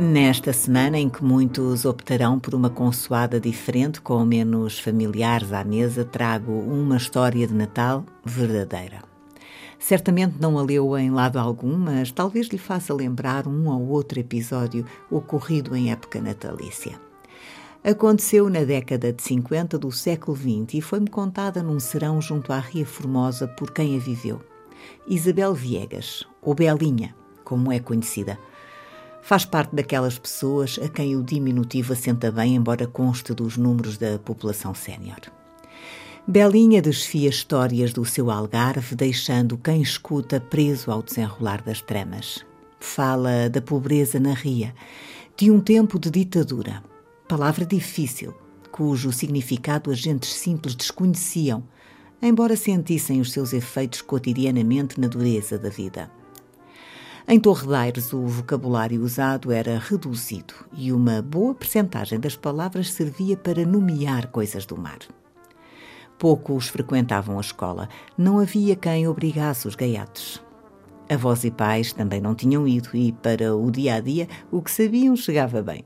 Nesta semana em que muitos optarão por uma consoada diferente, com menos familiares à mesa, trago uma história de Natal verdadeira. Certamente não a leu em lado algum, mas talvez lhe faça lembrar um ou outro episódio ocorrido em época natalícia. Aconteceu na década de 50 do século XX e foi-me contada num serão junto à Ria Formosa por quem a viveu. Isabel Viegas, ou Belinha, como é conhecida Faz parte daquelas pessoas a quem o diminutivo assenta bem, embora conste dos números da população sénior. Belinha desfia histórias do seu algarve, deixando quem escuta preso ao desenrolar das tramas. Fala da pobreza na ria, de um tempo de ditadura, palavra difícil, cujo significado agentes simples desconheciam, embora sentissem os seus efeitos cotidianamente na dureza da vida. Em Torredeiros, o vocabulário usado era reduzido e uma boa percentagem das palavras servia para nomear coisas do mar. Poucos frequentavam a escola, não havia quem obrigasse os gaiatos. Avós e pais também não tinham ido e, para o dia a dia, o que sabiam chegava bem.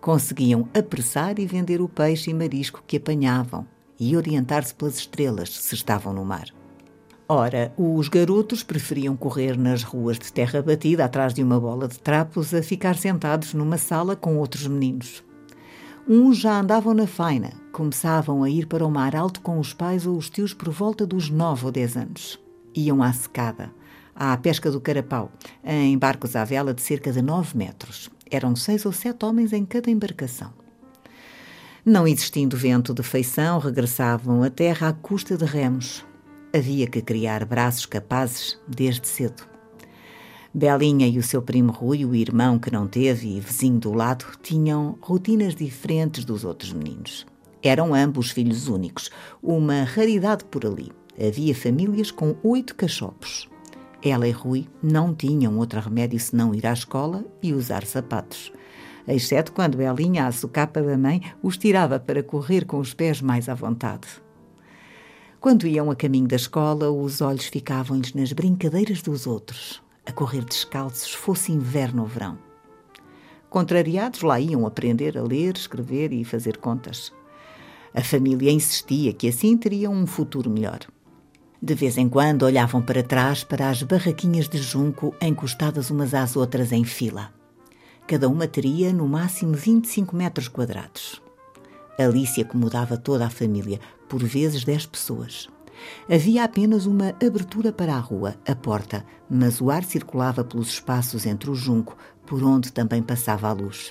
Conseguiam apressar e vender o peixe e marisco que apanhavam e orientar-se pelas estrelas se estavam no mar. Ora, os garotos preferiam correr nas ruas de terra batida atrás de uma bola de trapos a ficar sentados numa sala com outros meninos. Uns já andavam na faina, começavam a ir para o mar alto com os pais ou os tios por volta dos nove ou dez anos. Iam à secada, à pesca do carapau, em barcos à vela de cerca de nove metros. Eram seis ou sete homens em cada embarcação. Não existindo vento de feição, regressavam à terra à custa de remos, Havia que criar braços capazes desde cedo. Belinha e o seu primo Rui, o irmão que não teve e vizinho do lado, tinham rotinas diferentes dos outros meninos. Eram ambos filhos únicos, uma raridade por ali. Havia famílias com oito cachopos. Ela e Rui não tinham outro remédio senão ir à escola e usar sapatos. Exceto quando Belinha, a socapa da mãe, os tirava para correr com os pés mais à vontade. Quando iam a caminho da escola, os olhos ficavam-lhes nas brincadeiras dos outros, a correr descalços, fosse inverno ou verão. Contrariados, lá iam aprender a ler, escrever e fazer contas. A família insistia que assim teriam um futuro melhor. De vez em quando olhavam para trás para as barraquinhas de junco encostadas umas às outras em fila. Cada uma teria no máximo 25 metros quadrados. Alice acomodava toda a família, por vezes dez pessoas. Havia apenas uma abertura para a rua, a porta, mas o ar circulava pelos espaços entre o junco, por onde também passava a luz.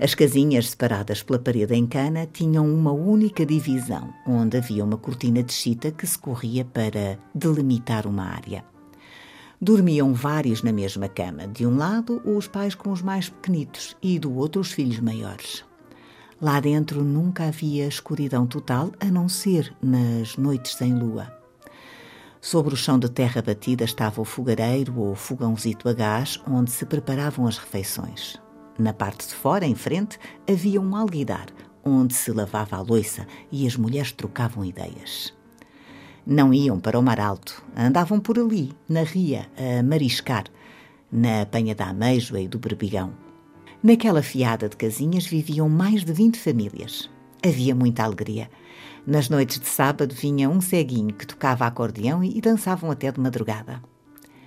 As casinhas, separadas pela parede em cana, tinham uma única divisão, onde havia uma cortina de chita que se corria para delimitar uma área. Dormiam vários na mesma cama, de um lado os pais com os mais pequenitos e do outro os filhos maiores. Lá dentro nunca havia escuridão total, a não ser nas noites sem lua. Sobre o chão de terra batida estava o fogareiro ou fogãozito a gás, onde se preparavam as refeições. Na parte de fora, em frente, havia um alguidar, onde se lavava a loiça e as mulheres trocavam ideias. Não iam para o mar alto, andavam por ali, na ria, a mariscar, na penha da ameijoa e do berbigão. Naquela fiada de casinhas viviam mais de 20 famílias. Havia muita alegria. Nas noites de sábado vinha um ceguinho que tocava acordeão e dançavam até de madrugada.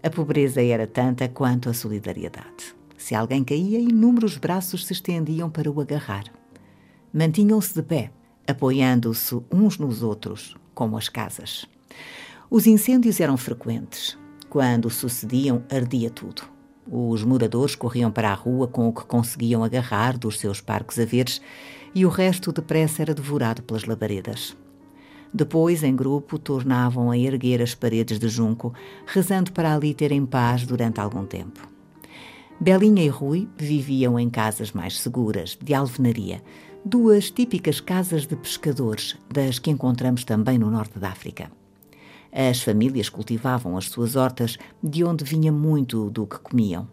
A pobreza era tanta quanto a solidariedade. Se alguém caía, inúmeros braços se estendiam para o agarrar. Mantinham-se de pé, apoiando-se uns nos outros, como as casas. Os incêndios eram frequentes. Quando sucediam, ardia tudo. Os moradores corriam para a rua com o que conseguiam agarrar dos seus parcos a veres e o resto depressa era devorado pelas labaredas. Depois, em grupo, tornavam a erguer as paredes de junco, rezando para ali terem paz durante algum tempo. Belinha e Rui viviam em casas mais seguras, de alvenaria, duas típicas casas de pescadores, das que encontramos também no norte da África. As famílias cultivavam as suas hortas, de onde vinha muito do que comiam.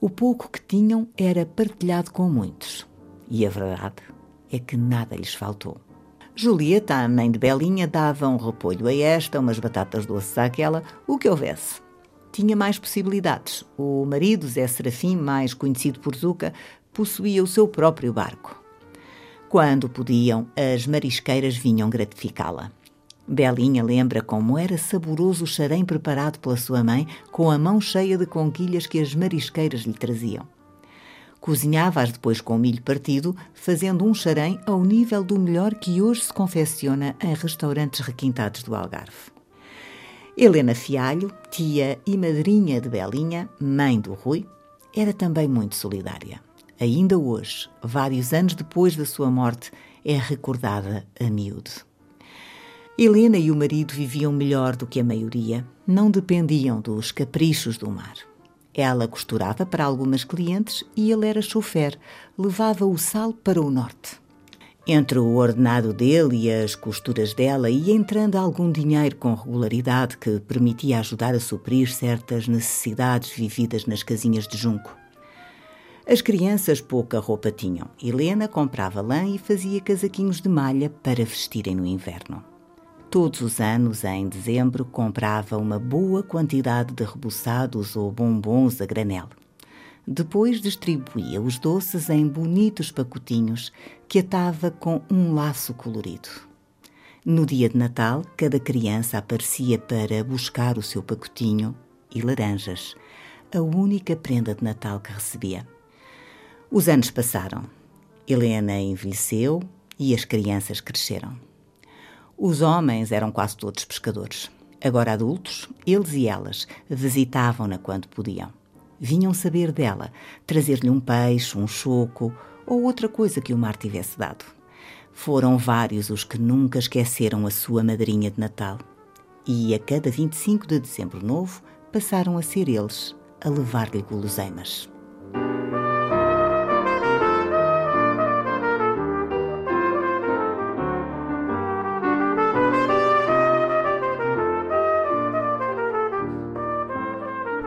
O pouco que tinham era partilhado com muitos. E a verdade é que nada lhes faltou. Julieta, a mãe de Belinha, dava um repolho a esta, umas batatas doces àquela, o que houvesse. Tinha mais possibilidades. O marido, Zé Serafim, mais conhecido por Zuca, possuía o seu próprio barco. Quando podiam, as marisqueiras vinham gratificá-la. Belinha lembra como era saboroso o xarém preparado pela sua mãe, com a mão cheia de conquilhas que as marisqueiras lhe traziam. Cozinhava-as depois com milho partido, fazendo um xarém ao nível do melhor que hoje se confecciona em restaurantes requintados do Algarve. Helena Fialho, tia e madrinha de Belinha, mãe do Rui, era também muito solidária. Ainda hoje, vários anos depois da sua morte, é recordada a miúde. Helena e o marido viviam melhor do que a maioria, não dependiam dos caprichos do mar. Ela costurava para algumas clientes e ele era chofer, levava o sal para o norte. Entre o ordenado dele e as costuras dela ia entrando algum dinheiro com regularidade que permitia ajudar a suprir certas necessidades vividas nas casinhas de junco. As crianças pouca roupa tinham. Helena comprava lã e fazia casaquinhos de malha para vestirem no inverno. Todos os anos, em dezembro, comprava uma boa quantidade de rebuçados ou bombons a granel. Depois distribuía os doces em bonitos pacotinhos que atava com um laço colorido. No dia de Natal, cada criança aparecia para buscar o seu pacotinho e laranjas, a única prenda de Natal que recebia. Os anos passaram. Helena envelheceu e as crianças cresceram. Os homens eram quase todos pescadores. Agora adultos, eles e elas visitavam-na quando podiam. Vinham saber dela, trazer-lhe um peixe, um choco ou outra coisa que o mar tivesse dado. Foram vários os que nunca esqueceram a sua madrinha de Natal. E a cada 25 de dezembro novo passaram a ser eles a levar-lhe guloseimas.